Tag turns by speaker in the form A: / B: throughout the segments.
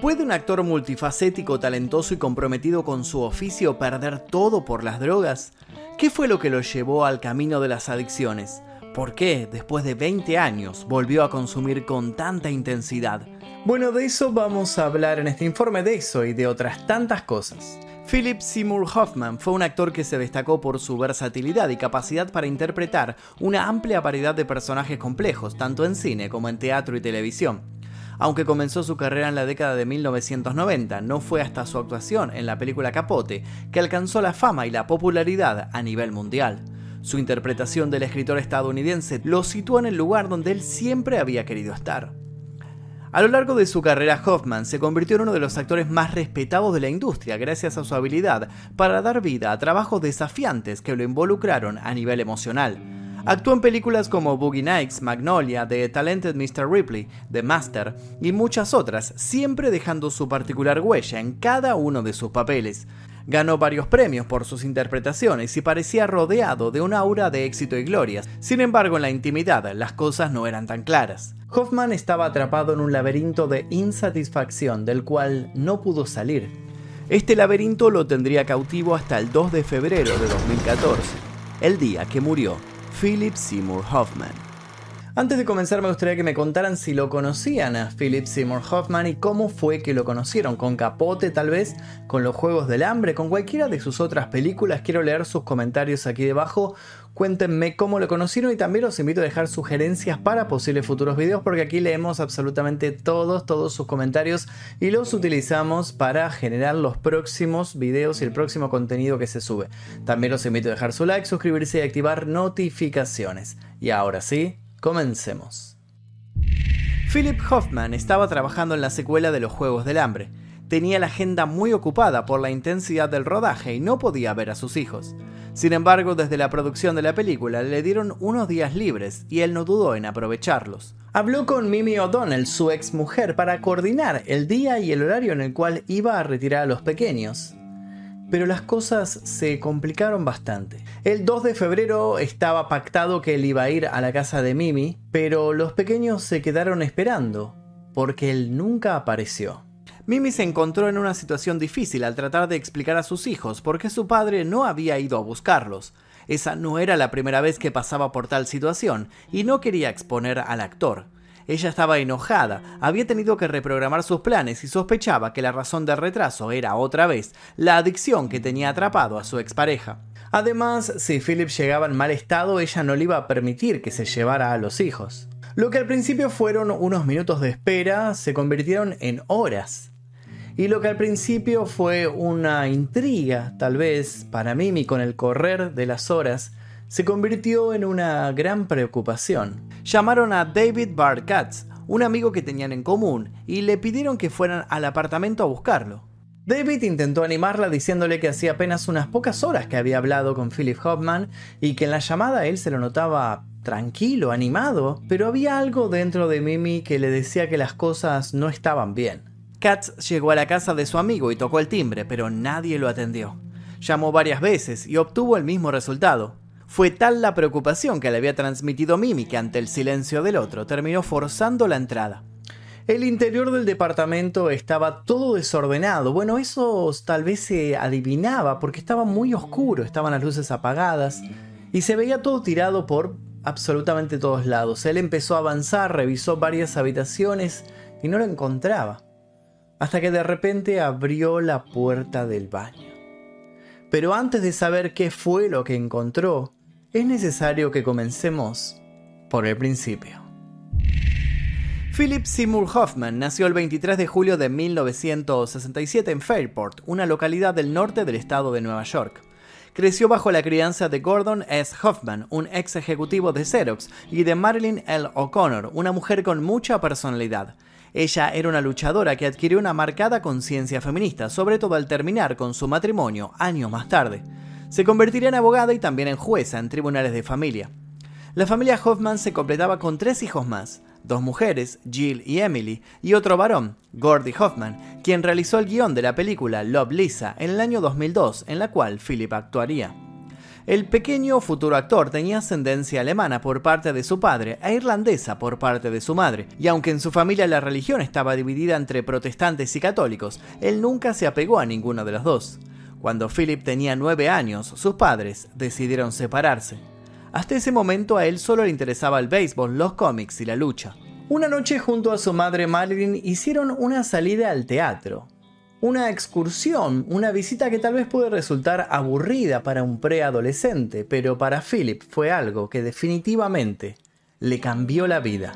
A: ¿Puede un actor multifacético, talentoso y comprometido con su oficio perder todo por las drogas? ¿Qué fue lo que lo llevó al camino de las adicciones? ¿Por qué, después de 20 años, volvió a consumir con tanta intensidad? Bueno, de eso vamos a hablar en este informe de eso y de otras tantas cosas. Philip Seymour Hoffman fue un actor que se destacó por su versatilidad y capacidad para interpretar una amplia variedad de personajes complejos, tanto en cine como en teatro y televisión. Aunque comenzó su carrera en la década de 1990, no fue hasta su actuación en la película Capote que alcanzó la fama y la popularidad a nivel mundial. Su interpretación del escritor estadounidense lo situó en el lugar donde él siempre había querido estar. A lo largo de su carrera, Hoffman se convirtió en uno de los actores más respetados de la industria gracias a su habilidad para dar vida a trabajos desafiantes que lo involucraron a nivel emocional. Actuó en películas como Boogie Nights, Magnolia, The Talented Mr. Ripley, The Master y muchas otras, siempre dejando su particular huella en cada uno de sus papeles. Ganó varios premios por sus interpretaciones y parecía rodeado de un aura de éxito y glorias. Sin embargo, en la intimidad las cosas no eran tan claras. Hoffman estaba atrapado en un laberinto de insatisfacción del cual no pudo salir. Este laberinto lo tendría cautivo hasta el 2 de febrero de 2014, el día que murió Philip Seymour Hoffman. Antes de comenzar me gustaría que me contaran si lo conocían a Philip Seymour Hoffman y cómo fue que lo conocieron, con Capote tal vez, con los Juegos del Hambre, con cualquiera de sus otras películas. Quiero leer sus comentarios aquí debajo. Cuéntenme cómo lo conocieron y también los invito a dejar sugerencias para posibles futuros videos porque aquí leemos absolutamente todos, todos sus comentarios y los utilizamos para generar los próximos videos y el próximo contenido que se sube. También los invito a dejar su like, suscribirse y activar notificaciones. Y ahora sí, Comencemos. Philip Hoffman estaba trabajando en la secuela de los Juegos del Hambre. Tenía la agenda muy ocupada por la intensidad del rodaje y no podía ver a sus hijos. Sin embargo, desde la producción de la película le dieron unos días libres y él no dudó en aprovecharlos. Habló con Mimi O'Donnell, su ex mujer, para coordinar el día y el horario en el cual iba a retirar a los pequeños pero las cosas se complicaron bastante. El 2 de febrero estaba pactado que él iba a ir a la casa de Mimi, pero los pequeños se quedaron esperando, porque él nunca apareció. Mimi se encontró en una situación difícil al tratar de explicar a sus hijos por qué su padre no había ido a buscarlos. Esa no era la primera vez que pasaba por tal situación, y no quería exponer al actor. Ella estaba enojada, había tenido que reprogramar sus planes y sospechaba que la razón del retraso era otra vez la adicción que tenía atrapado a su expareja. Además, si Philip llegaba en mal estado, ella no le iba a permitir que se llevara a los hijos. Lo que al principio fueron unos minutos de espera se convirtieron en horas. Y lo que al principio fue una intriga, tal vez, para Mimi con el correr de las horas, se convirtió en una gran preocupación. Llamaron a David Barkatz, un amigo que tenían en común, y le pidieron que fueran al apartamento a buscarlo. David intentó animarla diciéndole que hacía apenas unas pocas horas que había hablado con Philip Hoffman y que en la llamada él se lo notaba tranquilo, animado, pero había algo dentro de Mimi que le decía que las cosas no estaban bien. Katz llegó a la casa de su amigo y tocó el timbre, pero nadie lo atendió. Llamó varias veces y obtuvo el mismo resultado. Fue tal la preocupación que le había transmitido Mimi que ante el silencio del otro terminó forzando la entrada. El interior del departamento estaba todo desordenado. Bueno, eso tal vez se adivinaba porque estaba muy oscuro, estaban las luces apagadas y se veía todo tirado por absolutamente todos lados. Él empezó a avanzar, revisó varias habitaciones y no lo encontraba. Hasta que de repente abrió la puerta del baño. Pero antes de saber qué fue lo que encontró, es necesario que comencemos por el principio. Philip Seymour Hoffman nació el 23 de julio de 1967 en Fairport, una localidad del norte del estado de Nueva York. Creció bajo la crianza de Gordon S. Hoffman, un ex ejecutivo de Xerox, y de Marilyn L. O'Connor, una mujer con mucha personalidad. Ella era una luchadora que adquirió una marcada conciencia feminista, sobre todo al terminar con su matrimonio años más tarde. Se convertiría en abogada y también en jueza en tribunales de familia. La familia Hoffman se completaba con tres hijos más, dos mujeres, Jill y Emily, y otro varón, Gordy Hoffman, quien realizó el guion de la película Love Lisa en el año 2002, en la cual Philip actuaría. El pequeño futuro actor tenía ascendencia alemana por parte de su padre e irlandesa por parte de su madre, y aunque en su familia la religión estaba dividida entre protestantes y católicos, él nunca se apegó a ninguno de los dos. Cuando Philip tenía nueve años, sus padres decidieron separarse. Hasta ese momento a él solo le interesaba el béisbol, los cómics y la lucha. Una noche junto a su madre Marilyn hicieron una salida al teatro una excursión, una visita que tal vez puede resultar aburrida para un preadolescente, pero para Philip fue algo que definitivamente le cambió la vida.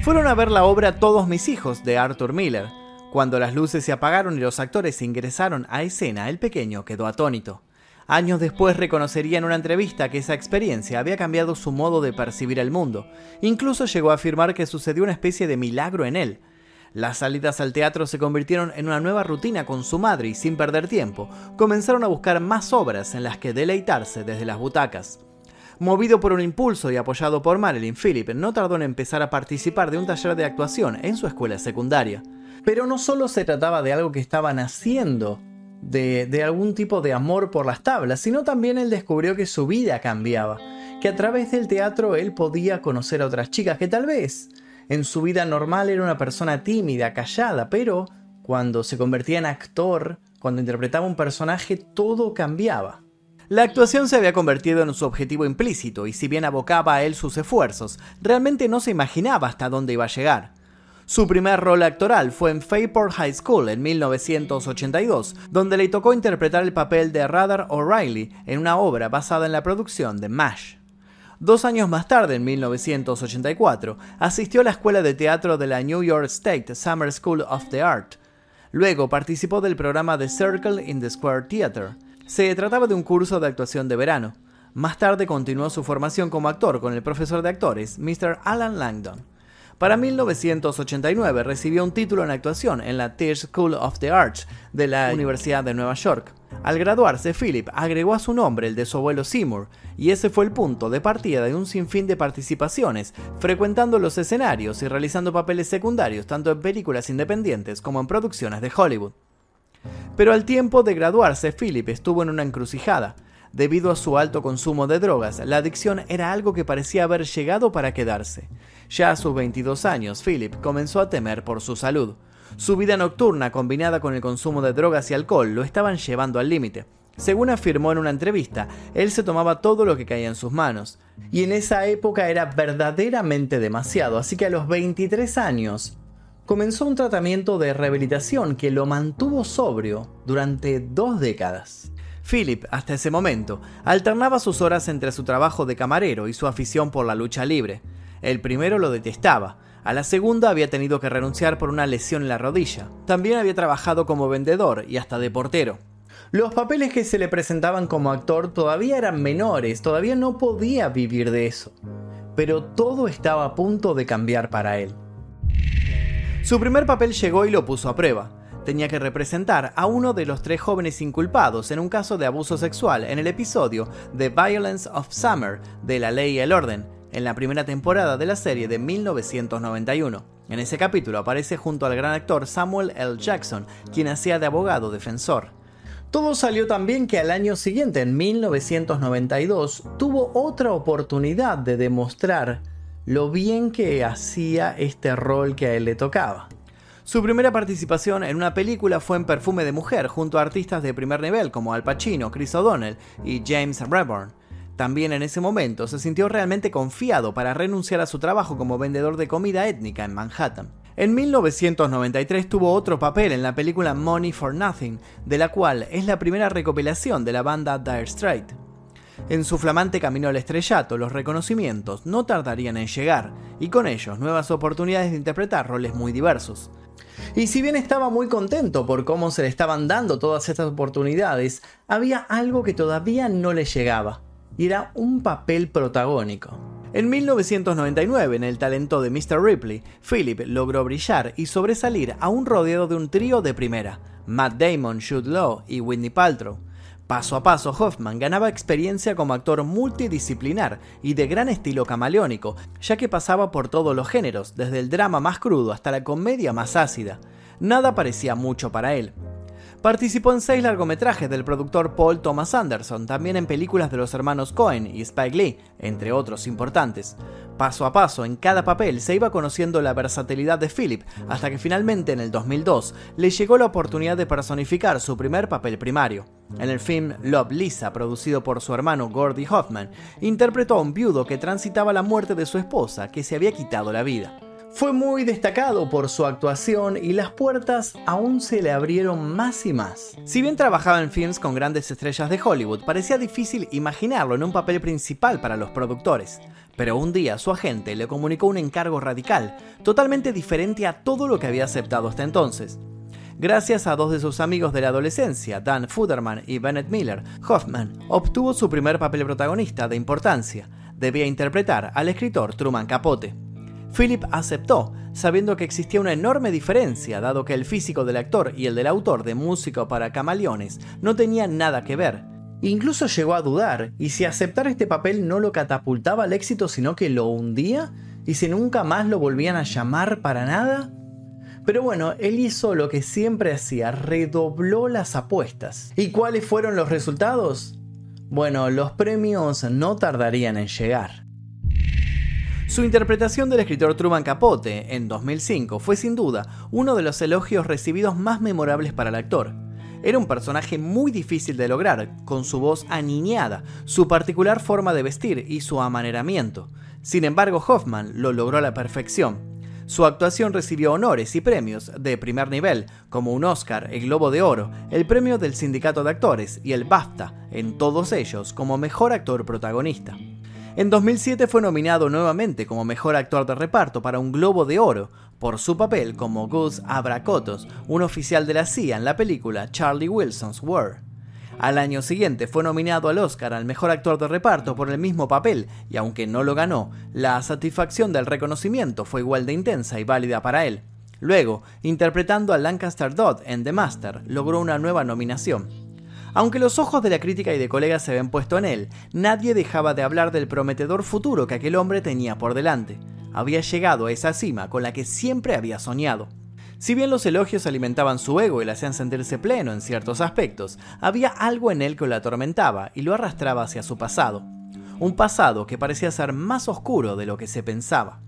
A: Fueron a ver la obra Todos mis hijos de Arthur Miller. Cuando las luces se apagaron y los actores ingresaron a escena, el pequeño quedó atónito. Años después reconocería en una entrevista que esa experiencia había cambiado su modo de percibir el mundo. Incluso llegó a afirmar que sucedió una especie de milagro en él, las salidas al teatro se convirtieron en una nueva rutina con su madre y sin perder tiempo, comenzaron a buscar más obras en las que deleitarse desde las butacas. Movido por un impulso y apoyado por Marilyn, Philip no tardó en empezar a participar de un taller de actuación en su escuela secundaria. Pero no solo se trataba de algo que estaban haciendo, de, de algún tipo de amor por las tablas, sino también él descubrió que su vida cambiaba, que a través del teatro él podía conocer a otras chicas que tal vez en su vida normal era una persona tímida, callada, pero cuando se convertía en actor, cuando interpretaba un personaje, todo cambiaba. La actuación se había convertido en su objetivo implícito y si bien abocaba a él sus esfuerzos, realmente no se imaginaba hasta dónde iba a llegar. Su primer rol actoral fue en Fairport High School en 1982, donde le tocó interpretar el papel de Radar O'Reilly en una obra basada en la producción de MASH. Dos años más tarde, en 1984, asistió a la escuela de teatro de la New York State Summer School of the Art. Luego participó del programa The Circle in the Square Theater. Se trataba de un curso de actuación de verano. Más tarde continuó su formación como actor con el profesor de actores, Mr. Alan Langdon. Para 1989 recibió un título en actuación en la Tisch School of the Arts de la Universidad de Nueva York. Al graduarse, Philip agregó a su nombre el de su abuelo Seymour, y ese fue el punto de partida de un sinfín de participaciones, frecuentando los escenarios y realizando papeles secundarios tanto en películas independientes como en producciones de Hollywood. Pero al tiempo de graduarse, Philip estuvo en una encrucijada. Debido a su alto consumo de drogas, la adicción era algo que parecía haber llegado para quedarse. Ya a sus 22 años, Philip comenzó a temer por su salud. Su vida nocturna combinada con el consumo de drogas y alcohol lo estaban llevando al límite. Según afirmó en una entrevista, él se tomaba todo lo que caía en sus manos. Y en esa época era verdaderamente demasiado, así que a los 23 años comenzó un tratamiento de rehabilitación que lo mantuvo sobrio durante dos décadas. Philip, hasta ese momento, alternaba sus horas entre su trabajo de camarero y su afición por la lucha libre. El primero lo detestaba, a la segunda había tenido que renunciar por una lesión en la rodilla. También había trabajado como vendedor y hasta de portero. Los papeles que se le presentaban como actor todavía eran menores, todavía no podía vivir de eso. Pero todo estaba a punto de cambiar para él. Su primer papel llegó y lo puso a prueba tenía que representar a uno de los tres jóvenes inculpados en un caso de abuso sexual en el episodio The Violence of Summer de La Ley y el Orden, en la primera temporada de la serie de 1991. En ese capítulo aparece junto al gran actor Samuel L. Jackson, quien hacía de abogado defensor. Todo salió tan bien que al año siguiente, en 1992, tuvo otra oportunidad de demostrar lo bien que hacía este rol que a él le tocaba. Su primera participación en una película fue en Perfume de Mujer, junto a artistas de primer nivel como Al Pacino, Chris O'Donnell y James Reborn. También en ese momento se sintió realmente confiado para renunciar a su trabajo como vendedor de comida étnica en Manhattan. En 1993 tuvo otro papel en la película Money for Nothing, de la cual es la primera recopilación de la banda Dire Straits. En su flamante camino al estrellato, los reconocimientos no tardarían en llegar, y con ellos nuevas oportunidades de interpretar roles muy diversos. Y si bien estaba muy contento por cómo se le estaban dando todas estas oportunidades, había algo que todavía no le llegaba, y era un papel protagónico. En 1999, en el talento de Mr. Ripley, Philip logró brillar y sobresalir aún rodeado de un trío de primera, Matt Damon, Jude Law y Whitney Paltrow. Paso a paso, Hoffman ganaba experiencia como actor multidisciplinar y de gran estilo camaleónico, ya que pasaba por todos los géneros, desde el drama más crudo hasta la comedia más ácida. Nada parecía mucho para él. Participó en seis largometrajes del productor Paul Thomas Anderson, también en películas de los hermanos Cohen y Spike Lee, entre otros importantes. Paso a paso, en cada papel se iba conociendo la versatilidad de Philip, hasta que finalmente en el 2002 le llegó la oportunidad de personificar su primer papel primario. En el film Love Lisa, producido por su hermano Gordy Hoffman, interpretó a un viudo que transitaba la muerte de su esposa, que se había quitado la vida. Fue muy destacado por su actuación y las puertas aún se le abrieron más y más. Si bien trabajaba en films con grandes estrellas de Hollywood, parecía difícil imaginarlo en un papel principal para los productores. Pero un día su agente le comunicó un encargo radical, totalmente diferente a todo lo que había aceptado hasta entonces. Gracias a dos de sus amigos de la adolescencia, Dan Fuderman y Bennett Miller, Hoffman obtuvo su primer papel protagonista de importancia. Debía interpretar al escritor Truman Capote. Philip aceptó, sabiendo que existía una enorme diferencia, dado que el físico del actor y el del autor de Música para Camaleones no tenían nada que ver. Incluso llegó a dudar, ¿y si aceptar este papel no lo catapultaba al éxito, sino que lo hundía? ¿Y si nunca más lo volvían a llamar para nada? Pero bueno, él hizo lo que siempre hacía, redobló las apuestas. ¿Y cuáles fueron los resultados? Bueno, los premios no tardarían en llegar. Su interpretación del escritor Truman Capote en 2005 fue sin duda uno de los elogios recibidos más memorables para el actor. Era un personaje muy difícil de lograr, con su voz aniñada, su particular forma de vestir y su amaneramiento. Sin embargo, Hoffman lo logró a la perfección. Su actuación recibió honores y premios de primer nivel, como un Oscar, el Globo de Oro, el premio del Sindicato de Actores y el BAFTA, en todos ellos como mejor actor protagonista. En 2007 fue nominado nuevamente como mejor actor de reparto para un Globo de Oro por su papel como Gus Abracotos, un oficial de la CIA en la película Charlie Wilson's War. Al año siguiente fue nominado al Oscar al mejor actor de reparto por el mismo papel, y aunque no lo ganó, la satisfacción del reconocimiento fue igual de intensa y válida para él. Luego, interpretando a Lancaster Dodd en The Master, logró una nueva nominación. Aunque los ojos de la crítica y de colegas se habían puesto en él, nadie dejaba de hablar del prometedor futuro que aquel hombre tenía por delante. Había llegado a esa cima con la que siempre había soñado. Si bien los elogios alimentaban su ego y le hacían sentirse pleno en ciertos aspectos, había algo en él que lo atormentaba y lo arrastraba hacia su pasado. Un pasado que parecía ser más oscuro de lo que se pensaba.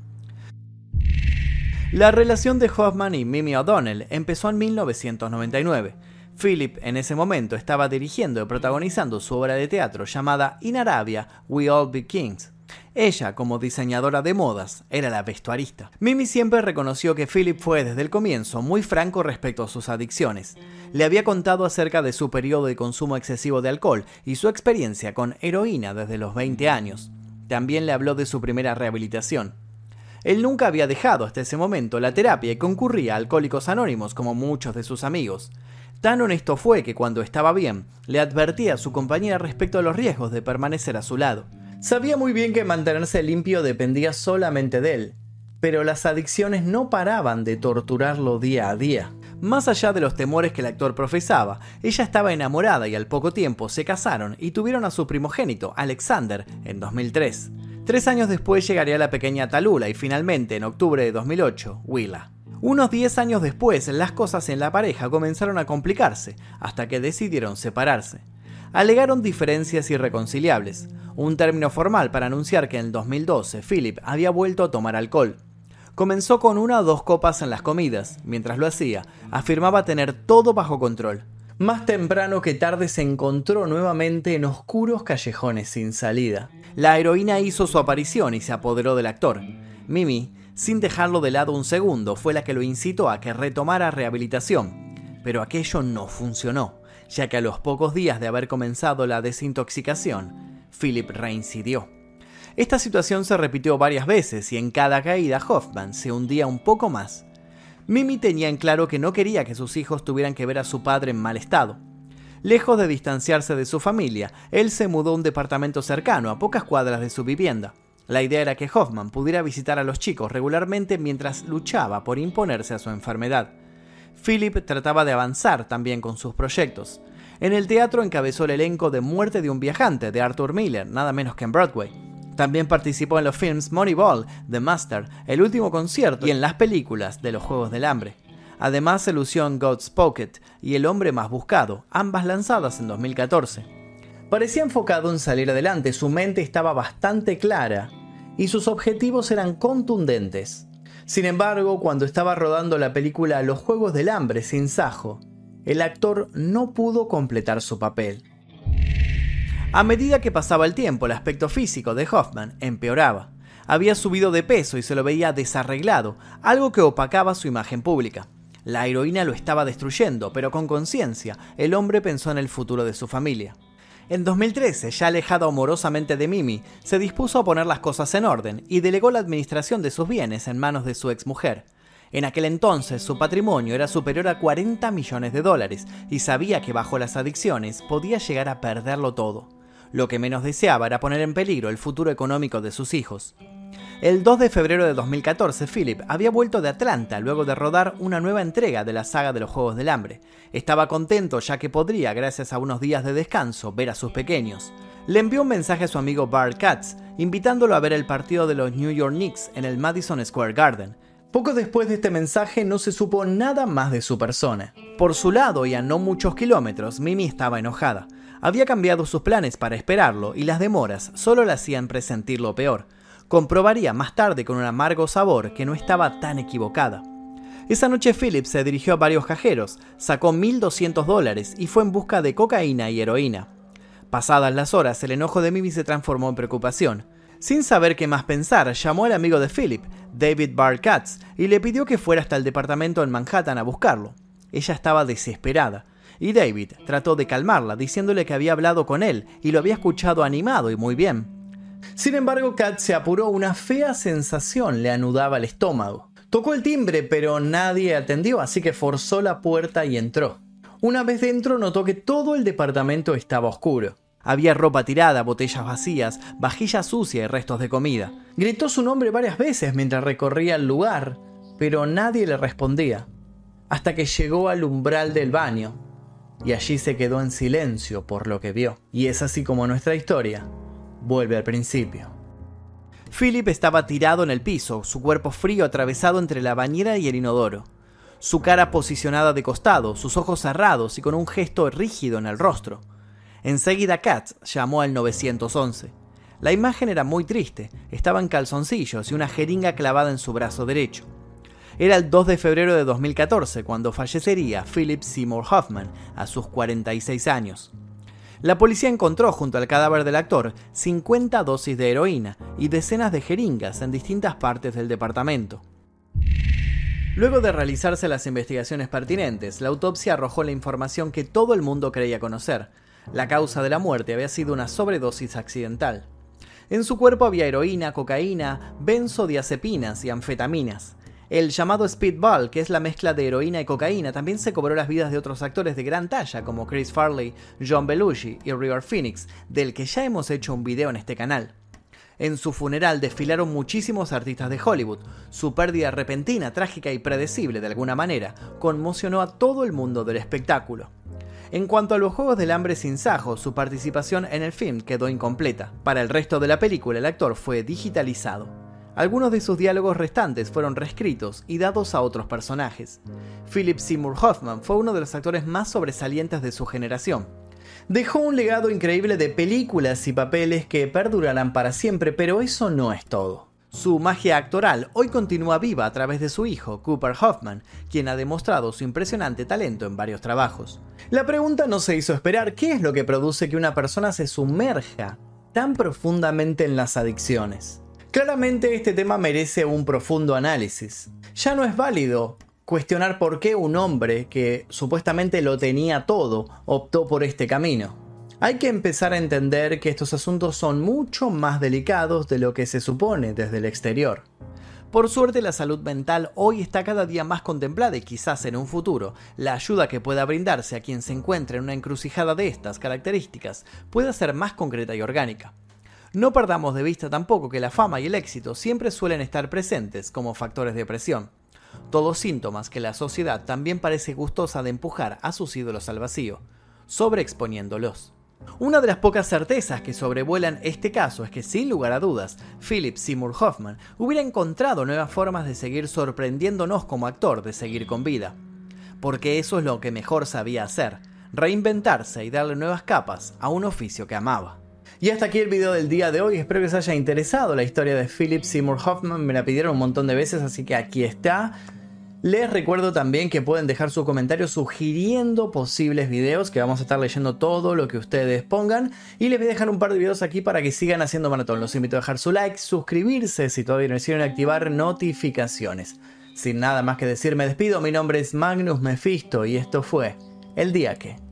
A: La relación de Hoffman y Mimi O'Donnell empezó en 1999. Philip en ese momento estaba dirigiendo y protagonizando su obra de teatro llamada In Arabia We All Be Kings. Ella, como diseñadora de modas, era la vestuarista. Mimi siempre reconoció que Philip fue desde el comienzo muy franco respecto a sus adicciones. Le había contado acerca de su periodo de consumo excesivo de alcohol y su experiencia con heroína desde los 20 años. También le habló de su primera rehabilitación. Él nunca había dejado hasta ese momento la terapia y concurría a Alcohólicos Anónimos como muchos de sus amigos. Tan honesto fue que cuando estaba bien, le advertía a su compañera respecto a los riesgos de permanecer a su lado. Sabía muy bien que mantenerse limpio dependía solamente de él, pero las adicciones no paraban de torturarlo día a día. Más allá de los temores que el actor profesaba, ella estaba enamorada y al poco tiempo se casaron y tuvieron a su primogénito, Alexander, en 2003. Tres años después llegaría la pequeña Talula y finalmente, en octubre de 2008, Willa. Unos 10 años después, las cosas en la pareja comenzaron a complicarse, hasta que decidieron separarse. Alegaron diferencias irreconciliables, un término formal para anunciar que en el 2012 Philip había vuelto a tomar alcohol. Comenzó con una o dos copas en las comidas, mientras lo hacía, afirmaba tener todo bajo control. Más temprano que tarde se encontró nuevamente en oscuros callejones sin salida. La heroína hizo su aparición y se apoderó del actor. Mimi sin dejarlo de lado un segundo, fue la que lo incitó a que retomara rehabilitación. Pero aquello no funcionó, ya que a los pocos días de haber comenzado la desintoxicación, Philip reincidió. Esta situación se repitió varias veces y en cada caída Hoffman se hundía un poco más. Mimi tenía en claro que no quería que sus hijos tuvieran que ver a su padre en mal estado. Lejos de distanciarse de su familia, él se mudó a un departamento cercano, a pocas cuadras de su vivienda. La idea era que Hoffman pudiera visitar a los chicos regularmente mientras luchaba por imponerse a su enfermedad. Philip trataba de avanzar también con sus proyectos. En el teatro encabezó el elenco de Muerte de un viajante de Arthur Miller, nada menos que en Broadway. También participó en los films Moneyball, The Master, El último concierto y en las películas de los Juegos del Hambre. Además se lució God's Pocket y El hombre más buscado, ambas lanzadas en 2014. Parecía enfocado en salir adelante, su mente estaba bastante clara y sus objetivos eran contundentes. Sin embargo, cuando estaba rodando la película Los Juegos del Hambre sin Sajo, el actor no pudo completar su papel. A medida que pasaba el tiempo, el aspecto físico de Hoffman empeoraba. Había subido de peso y se lo veía desarreglado, algo que opacaba su imagen pública. La heroína lo estaba destruyendo, pero con conciencia, el hombre pensó en el futuro de su familia. En 2013, ya alejado amorosamente de Mimi, se dispuso a poner las cosas en orden y delegó la administración de sus bienes en manos de su exmujer. En aquel entonces su patrimonio era superior a 40 millones de dólares y sabía que bajo las adicciones podía llegar a perderlo todo. Lo que menos deseaba era poner en peligro el futuro económico de sus hijos. El 2 de febrero de 2014, Philip había vuelto de Atlanta luego de rodar una nueva entrega de la saga de los Juegos del Hambre. Estaba contento ya que podría, gracias a unos días de descanso, ver a sus pequeños. Le envió un mensaje a su amigo Bart Katz, invitándolo a ver el partido de los New York Knicks en el Madison Square Garden. Poco después de este mensaje no se supo nada más de su persona. Por su lado y a no muchos kilómetros, Mimi estaba enojada. Había cambiado sus planes para esperarlo y las demoras solo le hacían presentir lo peor comprobaría más tarde con un amargo sabor que no estaba tan equivocada. Esa noche Philip se dirigió a varios cajeros, sacó 1.200 dólares y fue en busca de cocaína y heroína. Pasadas las horas, el enojo de Mimi se transformó en preocupación. Sin saber qué más pensar, llamó al amigo de Philip, David Barr Katz, y le pidió que fuera hasta el departamento en Manhattan a buscarlo. Ella estaba desesperada, y David trató de calmarla, diciéndole que había hablado con él y lo había escuchado animado y muy bien. Sin embargo, Kat se apuró, una fea sensación le anudaba el estómago. Tocó el timbre, pero nadie atendió, así que forzó la puerta y entró. Una vez dentro notó que todo el departamento estaba oscuro. Había ropa tirada, botellas vacías, vajilla sucia y restos de comida. Gritó su nombre varias veces mientras recorría el lugar, pero nadie le respondía. Hasta que llegó al umbral del baño, y allí se quedó en silencio por lo que vio. Y es así como nuestra historia vuelve al principio. Philip estaba tirado en el piso, su cuerpo frío atravesado entre la bañera y el inodoro, su cara posicionada de costado, sus ojos cerrados y con un gesto rígido en el rostro. Enseguida Katz llamó al 911. La imagen era muy triste, estaba en calzoncillos y una jeringa clavada en su brazo derecho. Era el 2 de febrero de 2014 cuando fallecería Philip Seymour Hoffman a sus 46 años. La policía encontró junto al cadáver del actor 50 dosis de heroína y decenas de jeringas en distintas partes del departamento. Luego de realizarse las investigaciones pertinentes, la autopsia arrojó la información que todo el mundo creía conocer. La causa de la muerte había sido una sobredosis accidental. En su cuerpo había heroína, cocaína, benzodiazepinas y anfetaminas. El llamado Speedball, que es la mezcla de heroína y cocaína, también se cobró las vidas de otros actores de gran talla como Chris Farley, John Belushi y River Phoenix, del que ya hemos hecho un video en este canal. En su funeral desfilaron muchísimos artistas de Hollywood. Su pérdida repentina, trágica y predecible de alguna manera conmocionó a todo el mundo del espectáculo. En cuanto a los Juegos del Hambre sin Sajo, su participación en el film quedó incompleta. Para el resto de la película, el actor fue digitalizado. Algunos de sus diálogos restantes fueron reescritos y dados a otros personajes. Philip Seymour Hoffman fue uno de los actores más sobresalientes de su generación. Dejó un legado increíble de películas y papeles que perdurarán para siempre, pero eso no es todo. Su magia actoral hoy continúa viva a través de su hijo, Cooper Hoffman, quien ha demostrado su impresionante talento en varios trabajos. La pregunta no se hizo esperar, ¿qué es lo que produce que una persona se sumerja tan profundamente en las adicciones? Claramente este tema merece un profundo análisis. Ya no es válido cuestionar por qué un hombre que supuestamente lo tenía todo optó por este camino. Hay que empezar a entender que estos asuntos son mucho más delicados de lo que se supone desde el exterior. Por suerte la salud mental hoy está cada día más contemplada y quizás en un futuro la ayuda que pueda brindarse a quien se encuentre en una encrucijada de estas características pueda ser más concreta y orgánica. No perdamos de vista tampoco que la fama y el éxito siempre suelen estar presentes como factores de presión, todos síntomas que la sociedad también parece gustosa de empujar a sus ídolos al vacío, sobreexponiéndolos. Una de las pocas certezas que sobrevuelan este caso es que, sin lugar a dudas, Philip Seymour Hoffman hubiera encontrado nuevas formas de seguir sorprendiéndonos como actor, de seguir con vida. porque eso es lo que mejor sabía hacer, reinventarse y darle nuevas capas a un oficio que amaba. Y hasta aquí el video del día de hoy, espero que os haya interesado la historia de Philip Seymour Hoffman, me la pidieron un montón de veces, así que aquí está. Les recuerdo también que pueden dejar sus comentarios sugiriendo posibles videos, que vamos a estar leyendo todo lo que ustedes pongan. Y les voy a dejar un par de videos aquí para que sigan haciendo maratón. Los invito a dejar su like, suscribirse si todavía no hicieron activar notificaciones. Sin nada más que decir, me despido. Mi nombre es Magnus Mephisto y esto fue El Día que.